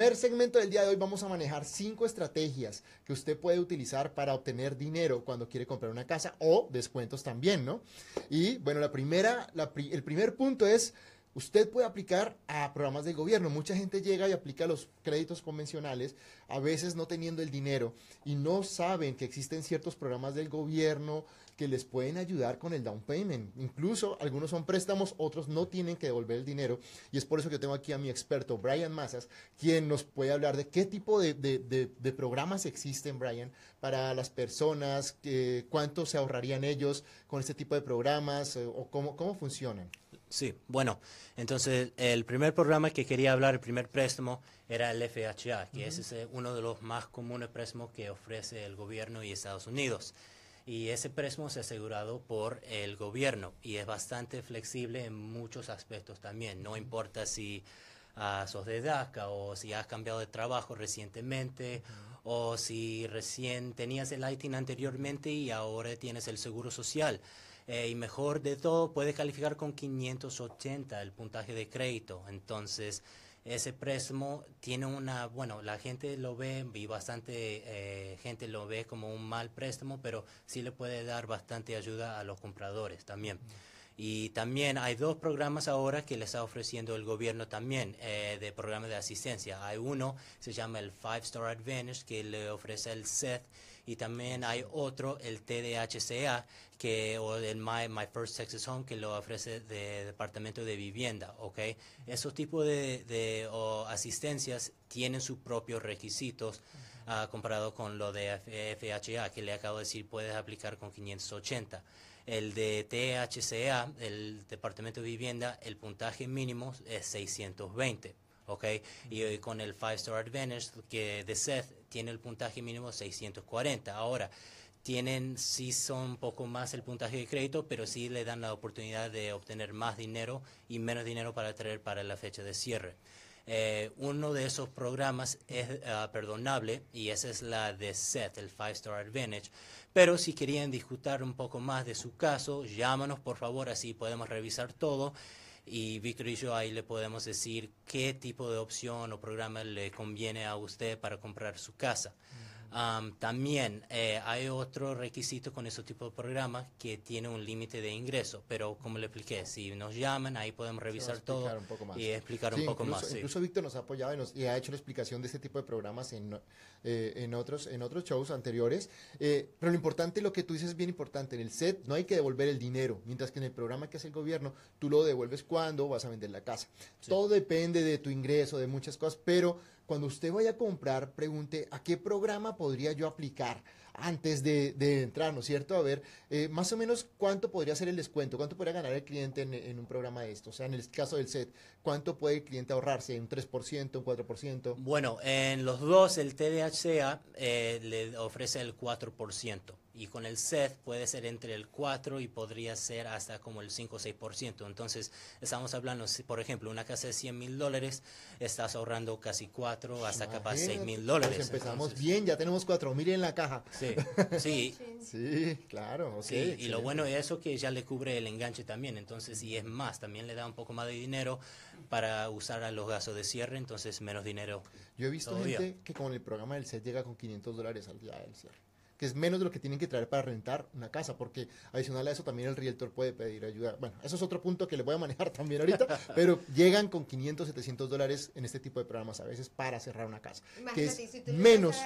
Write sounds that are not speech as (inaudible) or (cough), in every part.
El segmento del día de hoy vamos a manejar cinco estrategias que usted puede utilizar para obtener dinero cuando quiere comprar una casa o descuentos también, ¿no? Y bueno, la primera, el primer punto es Usted puede aplicar a programas del gobierno. Mucha gente llega y aplica los créditos convencionales, a veces no teniendo el dinero y no saben que existen ciertos programas del gobierno que les pueden ayudar con el down payment. Incluso algunos son préstamos, otros no tienen que devolver el dinero. Y es por eso que tengo aquí a mi experto, Brian Massas, quien nos puede hablar de qué tipo de, programas existen, Brian, para las personas, cuánto se ahorrarían ellos con este tipo de programas eh, o cómo, cómo funcionan. Sí, bueno, entonces el primer programa que quería hablar, el primer préstamo, era el FHA, que es uno de los más comunes préstamos que ofrece el gobierno y Estados Unidos. Y ese préstamo es asegurado por el gobierno y es bastante flexible en muchos aspectos también. No importa si uh, sos de DACA o si has cambiado de trabajo recientemente o si recién tenías el ITIN anteriormente y ahora tienes el seguro social. Eh, y mejor de todo, puede calificar con 580 el puntaje de crédito. Entonces, ese préstamo tiene una, bueno, la gente lo ve y bastante eh, gente lo ve como un mal préstamo, pero sí le puede dar bastante ayuda a los compradores también. Y también hay dos programas ahora que le está ofreciendo el gobierno también eh, de programa de asistencia. Hay uno, se llama el Five Star Advantage, que le ofrece el SET y también hay otro, el TDHCA, que, o el My, My First Texas Home, que lo ofrece de Departamento de Vivienda, ¿ok? Esos tipos de, asistencias tienen sus propios requisitos uh, comparado con lo de FHA, que le acabo de decir, puedes aplicar con 580. El de THCA, el Departamento de Vivienda, el puntaje mínimo es 620. ¿ok? Y, con el Five Star Advantage que de Seth tiene el puntaje mínimo 640. Ahora, tienen, sí son un poco más el puntaje de crédito, pero sí le dan la oportunidad de obtener más dinero y menos dinero para traer para la fecha de cierre. Eh, uno de esos programas es ah, perdonable y esa es la de SET, el Five Star Advantage. Pero si querían discutir un poco más de su caso, llámanos por favor, así podemos revisar todo. Y Víctor y yo ahí le podemos decir qué tipo de opción o programa le conviene a usted para comprar su casa también eh, hay otro requisito con ese tipo de programa que tiene un límite de ingreso, pero como le expliqué, si nos llaman, ahí podemos revisar todo y explicar un poco más. Incluso Víctor nos ha apoyado y, ha hecho la explicación de este tipo de programas en, eh, en, otros, en otros shows anteriores. Eh, pero lo importante, lo que tú dices es bien importante. En el set no hay que devolver el dinero, mientras que en el programa que hace el gobierno, tú lo devuelves cuando vas a vender la casa. Todo depende de tu ingreso, de muchas cosas, pero cuando usted vaya a comprar, pregunte a qué programa podría yo aplicar antes de, entrar, ¿no es cierto? A ver, eh, más o menos cuánto podría ser el descuento, cuánto podría ganar el cliente en, un programa de esto. O sea, en el caso del set, ¿cuánto puede el cliente ahorrarse? ¿Un 3%, un 4%? Bueno, en los dos, el TDHCA eh, le ofrece el 4% y con el SET puede ser entre el 4 y podría ser hasta como el 5 o 6%. Entonces, estamos hablando, por ejemplo, una casa de 100 mil dólares, estás ahorrando casi 4 hasta capaz 6 mil dólares. Pues empezamos bien, ya tenemos 4 mil en la caja. Sí, (laughs) sí. sí, claro. sí, y lo bueno es eso que ya le cubre el enganche también. Entonces, y es más, también le da un poco más de dinero para usar a los gastos de cierre, entonces menos dinero. Yo he visto gente que con el programa del SET llega con 500 dólares al día del cierre que es menos de lo que tienen que traer para rentar una casa, porque adicional a eso también el realtor puede pedir ayuda. Bueno, eso es otro punto que le voy a manejar (laughs) también ahorita, pero llegan con 500, 700 dólares en este tipo de programas a veces para cerrar una casa. que es menos.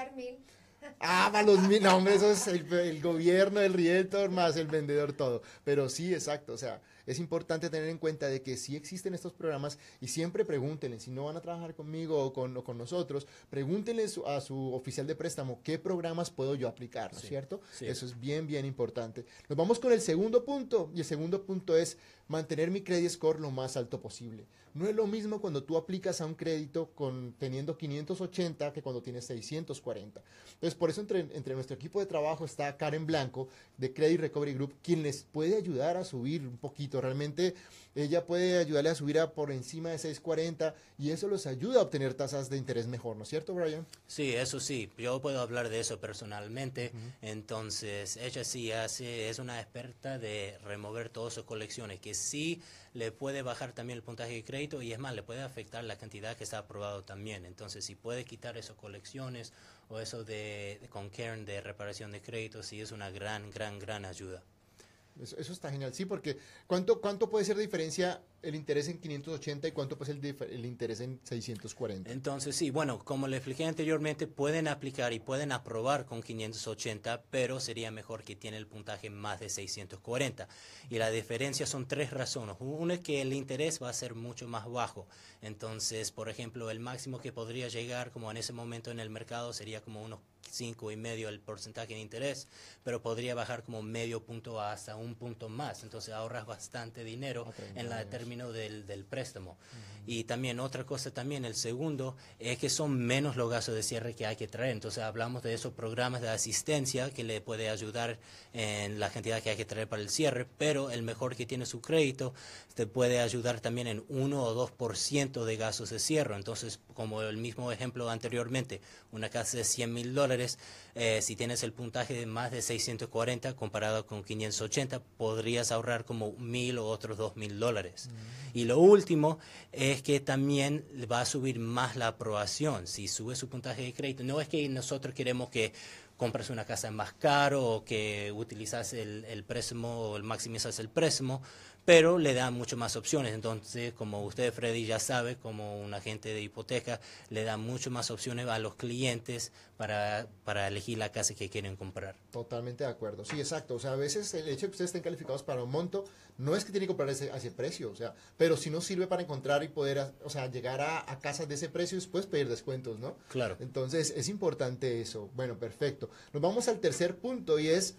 Ah, para los mil, no, hombre, eso es el, el, gobierno, el realtor, más el vendedor, todo. Pero sí, exacto, o sea, es importante tener en cuenta de que sí existen estos programas y siempre pregúntenle, si no van a trabajar conmigo o con, con nosotros, pregúntenle a su oficial de préstamo qué programas puedo yo aplicar, ¿no es cierto? Eso es bien, bien importante. Nos vamos con el segundo punto y el segundo punto es mantener mi credit score lo más alto posible. No es lo mismo cuando tú aplicas a un crédito con, teniendo 580 que cuando tienes 640. Entonces, por eso entre, entre nuestro equipo de trabajo está Karen Blanco de Credit Recovery Group, quien les puede ayudar a subir un poquito Realmente ella puede ayudarle a subir a por encima de 640 y eso los ayuda a obtener tasas de interés mejor, ¿no es cierto, Brian? Sí, eso sí, yo puedo hablar de eso personalmente. Entonces, ella sí hace, es una experta de remover todas sus colecciones, que sí le puede bajar también el puntaje de crédito y es más, le puede afectar la cantidad que está aprobado también. Entonces, si puede quitar esas colecciones o eso de, con Karen de reparación de crédito, sí es una gran, gran, gran ayuda. Eso, eso, está genial, sí, porque ¿cuánto, ¿cuánto puede ser diferencia el interés en 580 y cuánto puede ser el, el, interés en 640? Entonces, sí, bueno, como le expliqué anteriormente, pueden aplicar y pueden aprobar con 580, pero sería mejor que tiene el puntaje más de 640. Y la diferencia son tres razones. Una es que el interés va a ser mucho más bajo. Entonces, por ejemplo, el máximo que podría llegar, como en ese momento en el mercado, sería como unos cinco y medio el porcentaje de interés, pero podría bajar como medio punto hasta un punto más. Entonces ahorras bastante dinero okay, en la término del, del préstamo. Uh -huh. Y también otra cosa también, el segundo, es que son menos los gastos de cierre que hay que traer. Entonces hablamos de esos programas de asistencia que le puede ayudar en la cantidad que hay que traer para el cierre, pero el mejor que tiene su crédito te puede ayudar también en 1 o 2% de gastos de cierre. Entonces, como el mismo ejemplo anteriormente, una casa de 100 mil dólares, eh, si tienes el puntaje de más de 640 comparado con 580, podrías ahorrar como mil o otros dos mil dólares. Mm. Y lo último es que también va a subir más la aprobación. Si sube su puntaje de crédito, no es que nosotros queremos que compres una casa más caro o que utilizas el, el préstamo o el maximizas el préstamo, pero le da mucho más opciones. Entonces, como usted, Freddy, ya sabe, como un agente de hipoteca, le da mucho más opciones a los clientes para, para elegir la casa que quieren comprar. Totalmente de acuerdo. Sí, exacto. O sea, a veces el hecho de que ustedes estén calificados para un monto no es que tienen que comprar ese, a ese precio, o sea, pero si no sirve para encontrar y poder, o sea, llegar a, a casas de ese precio y después pedir descuentos, ¿no? Claro. Entonces, es importante eso. Bueno, perfecto. Nos vamos al tercer punto y es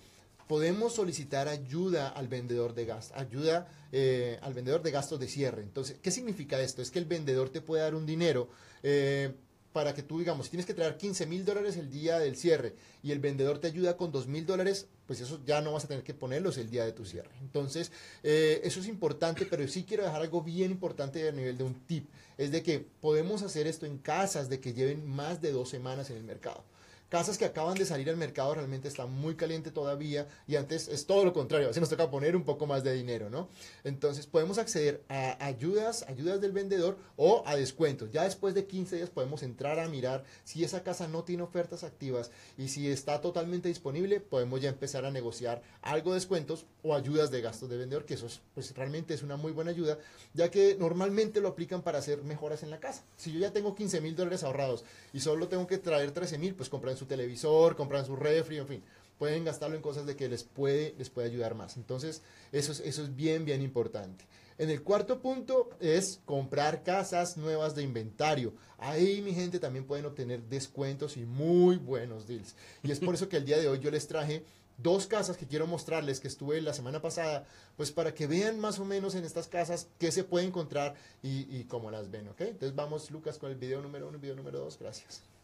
podemos solicitar ayuda al vendedor de gastos, ayuda eh, al vendedor de gastos de cierre. Entonces, ¿qué significa esto? Es que el vendedor te puede dar un dinero eh, para que tú, digamos, si tienes que traer 15 mil dólares el día del cierre y el vendedor te ayuda con 2 mil dólares, pues eso ya no vas a tener que ponerlos el día de tu cierre. Entonces, eh, eso es importante, pero sí quiero dejar algo bien importante a nivel de un tip, es de que podemos hacer esto en casas de que lleven más de dos semanas en el mercado. Casas que acaban de salir al mercado realmente está muy caliente todavía y antes es todo lo contrario, así nos toca poner un poco más de dinero, ¿no? Entonces podemos acceder a ayudas, ayudas del vendedor o a descuentos. Ya después de 15 días podemos entrar a mirar si esa casa no tiene ofertas activas y si está totalmente disponible, podemos ya empezar a negociar algo de descuentos o ayudas de gastos de vendedor, que eso es, pues realmente es una muy buena ayuda, ya que normalmente lo aplican para hacer mejoras en la casa. Si yo ya tengo 15 mil dólares ahorrados y solo tengo que traer 13 mil, pues comprar su televisor, compran su refri, en fin, pueden gastarlo en cosas de que les puede, les puede ayudar más. Entonces, eso es, eso es bien, bien importante. En el cuarto punto es comprar casas nuevas de inventario. Ahí, mi gente, también pueden obtener descuentos y muy buenos deals. Y es por eso que el día de hoy yo les traje dos casas que quiero mostrarles que estuve la semana pasada, pues para que vean más o menos en estas casas qué se puede encontrar y, cómo las ven, ¿ok? Entonces vamos, Lucas, con el video número uno y video número dos. Gracias.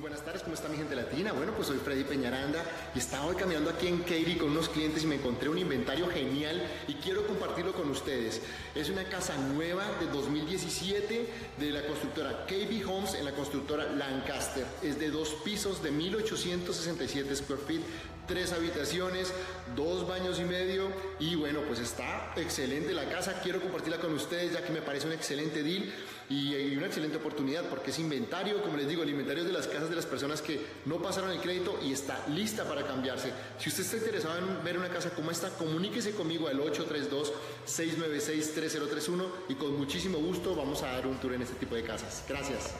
Buenas tardes, ¿cómo está mi gente latina? Bueno, pues soy Freddy Peñaranda y estaba hoy caminando aquí en Katy con unos clientes y me encontré un inventario genial y quiero compartirlo con ustedes. Es una casa nueva de 2017 de la constructora KB Homes en la constructora Lancaster. Es de dos pisos de 1867 square feet tres habitaciones, dos baños y medio y bueno, pues está excelente la casa, quiero compartirla con ustedes ya que me parece un excelente deal y, una excelente oportunidad porque es inventario, como les digo, el inventario es de las casas de las personas que no pasaron el crédito y está lista para cambiarse. Si usted está interesado en ver una casa como esta, comuníquese conmigo al 832-696-3031 y con muchísimo gusto vamos a dar un tour en este tipo de casas. Gracias.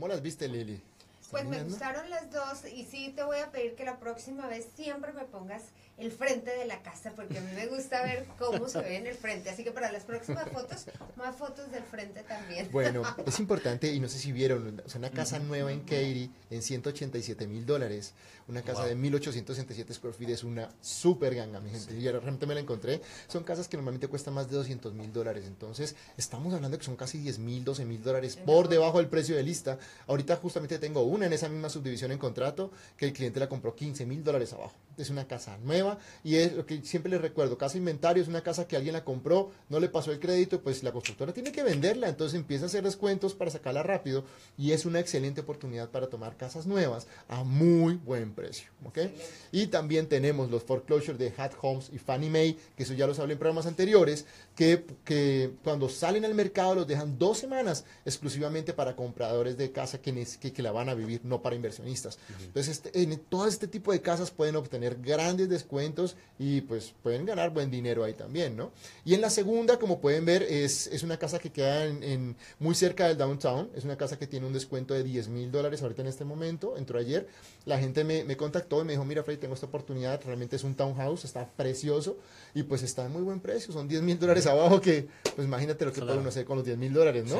¿Cómo las viste, Lili? Pues me gustaron las dos y sí te voy a pedir que la próxima vez siempre me pongas el frente de la casa porque a mí me gusta ver cómo se ve en el frente. Así que para las próximas fotos, más fotos del frente también. Bueno, (laughs) es importante y no sé si vieron, o una casa nueva en Katy en 187 mil dólares. Una casa de 1867 square feet es una super ganga, mi gente. Y realmente me la encontré. Son casas que normalmente cuestan más de 200 mil dólares. Entonces, estamos hablando que son casi 10 mil, 12 mil dólares por debajo del precio de lista. Ahorita justamente tengo una en esa misma subdivisión en contrato que el cliente la compró 15 mil dólares abajo. Es una casa nueva y es lo que siempre les recuerdo, casa inventario es una casa que alguien la compró, no le pasó el crédito, pues la constructora tiene que venderla, entonces empieza a hacer descuentos para sacarla rápido y es una excelente oportunidad para tomar casas nuevas a muy buen precio. ¿okay? Y también tenemos los foreclosures de Hat Homes y Fannie Mae, que eso ya los hablé en programas anteriores, que, que cuando salen al mercado los dejan dos semanas exclusivamente para compradores de casa que, que, la van a vivir, no para inversionistas. Entonces, este, en todo este tipo de casas pueden obtener grandes descuentos y pues pueden ganar buen dinero ahí también, ¿no? Y en la segunda, como pueden ver, es, es una casa que queda en, muy cerca del downtown, es una casa que tiene un descuento de 10 mil dólares ahorita en este momento, entró ayer, la gente me, me contactó y me dijo, mira Freddy, tengo esta oportunidad, realmente es un townhouse, está precioso y pues está en muy buen precio, son 10 mil dólares abajo que, pues imagínate lo que puede uno hacer con los 10 mil dólares, ¿no?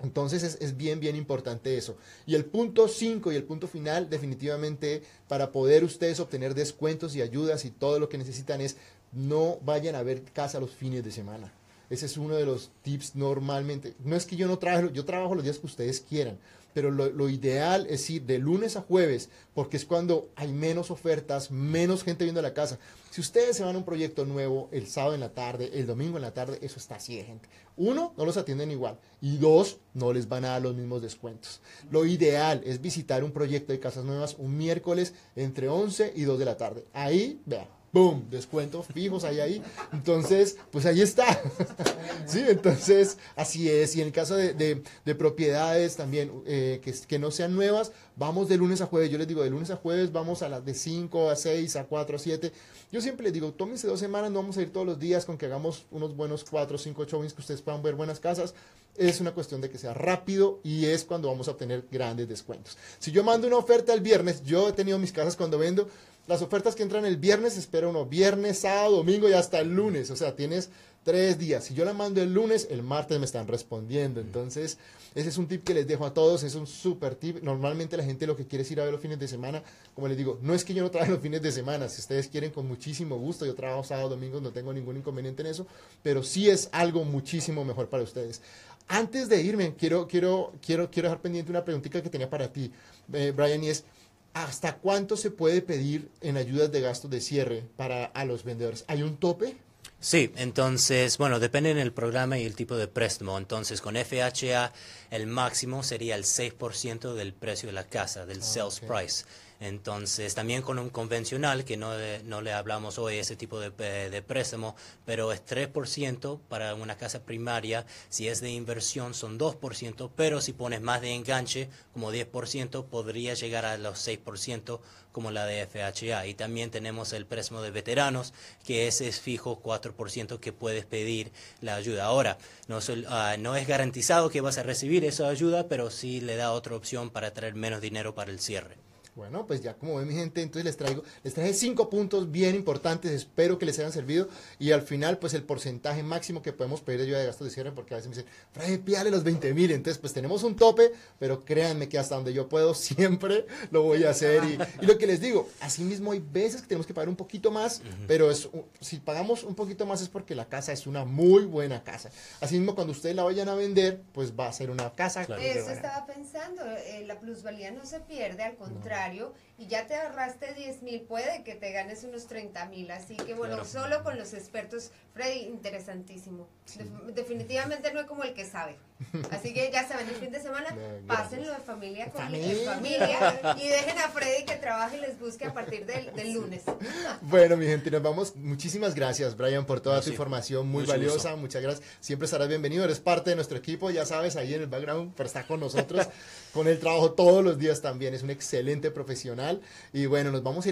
Entonces es, bien, bien importante eso. Y el punto 5 y el punto final, definitivamente, para poder ustedes obtener descuentos y ayudas y todo lo que necesitan es no vayan a ver casa los fines de semana. Ese es uno de los tips normalmente. No es que yo no trabajo, yo trabajo los días que ustedes quieran, pero lo, ideal es ir de lunes a jueves, porque es cuando hay menos ofertas, menos gente viendo la casa. Si ustedes se van a un proyecto nuevo el sábado en la tarde, el domingo en la tarde, eso está así de gente. Uno, no los atienden igual. Y dos, no les van a dar los mismos descuentos. Lo ideal es visitar un proyecto de casas nuevas un miércoles entre 11 y 2 de la tarde. Ahí, vean, ¡boom! Descuentos fijos ahí, ahí. Entonces, pues ahí está. (laughs) sí, entonces, así es. Y en el caso de, propiedades también, eh, que, que no sean nuevas, vamos de lunes a jueves. Yo les digo, de lunes a jueves vamos a las de 5 a 6, a 4 a 7. Yo siempre les digo, tómense dos semanas, no vamos a ir todos los días con que hagamos unos buenos 4 o 5 showings que ustedes puedan ver buenas casas. Es una cuestión de que sea rápido y es cuando vamos a obtener grandes descuentos. Si yo mando una oferta el viernes, yo he tenido mis casas cuando vendo, las ofertas que entran el viernes, espera uno viernes, sábado, domingo y hasta el lunes. O sea, tienes tres días. Si yo la mando el lunes, el martes me están respondiendo. Entonces, ese es un tip que les dejo a todos. Es un súper tip. Normalmente la gente lo que quiere es ir a ver los fines de semana. Como les digo, no es que yo no trabaje los fines de semana. Si ustedes quieren, con muchísimo gusto. Yo trabajo sábado, domingo, no tengo ningún inconveniente en eso. Pero sí es algo muchísimo mejor para ustedes. Antes de irme, quiero, quiero, quiero, quiero dejar pendiente una preguntita que tenía para ti, eh, Brian, y es ¿hasta cuánto se puede pedir en ayudas de gastos de cierre para a los vendedores? ¿Hay un tope? Sí, entonces, bueno, depende del programa y el tipo de préstamo. Entonces, con FHA, el máximo sería el 6% del precio de la casa, del sales price. Entonces, también con un convencional, que no, no le hablamos hoy ese tipo de, de, préstamo, pero es 3% para una casa primaria. Si es de inversión, son 2%, pero si pones más de enganche, como 10%, podría llegar a los 6% como la de FHA. Y también tenemos el préstamo de veteranos, que ese es fijo 4% que puedes pedir la ayuda. Ahora, no, ah, no es garantizado que vas a recibir esa ayuda, pero sí le da otra opción para traer menos dinero para el cierre. Bueno, pues ya como ven mi gente, entonces les traigo, les traje cinco puntos bien importantes, espero que les hayan servido y al final pues el porcentaje máximo que podemos pedir de ayuda de gastos de cierre, porque a veces me dicen, Fray, píale los 20 mil, entonces pues tenemos un tope, pero créanme que hasta donde yo puedo (laughs) siempre lo voy a hacer y, lo que les digo, así mismo hay veces que tenemos que pagar un poquito más, pero es, si pagamos un poquito más es porque la casa es una muy buena casa. Así mismo cuando ustedes la vayan a vender, pues va a ser una casa. Eso estaba pensando, eh, la plusvalía no se pierde, al contrario y ya te ahorraste 10 mil, puede que te ganes unos 30 mil. Así que bueno, solo con los expertos, Freddy, interesantísimo. definitivamente no es como el que sabe. Así que ya saben, el fin de semana, pásenlo de familia con familia. y dejen a Freddy que trabaje y les busque a partir del, lunes. (laughs) Bueno, mi gente, nos vamos. Muchísimas gracias, Brian, por toda tu información muy valiosa. Muchas gracias. Siempre estarás bienvenido. Eres parte de nuestro equipo, ya sabes, ahí en el background, pero está con nosotros, (laughs) con el trabajo todos los días también. Es un excelente profesional. Y bueno, nos vamos a ir a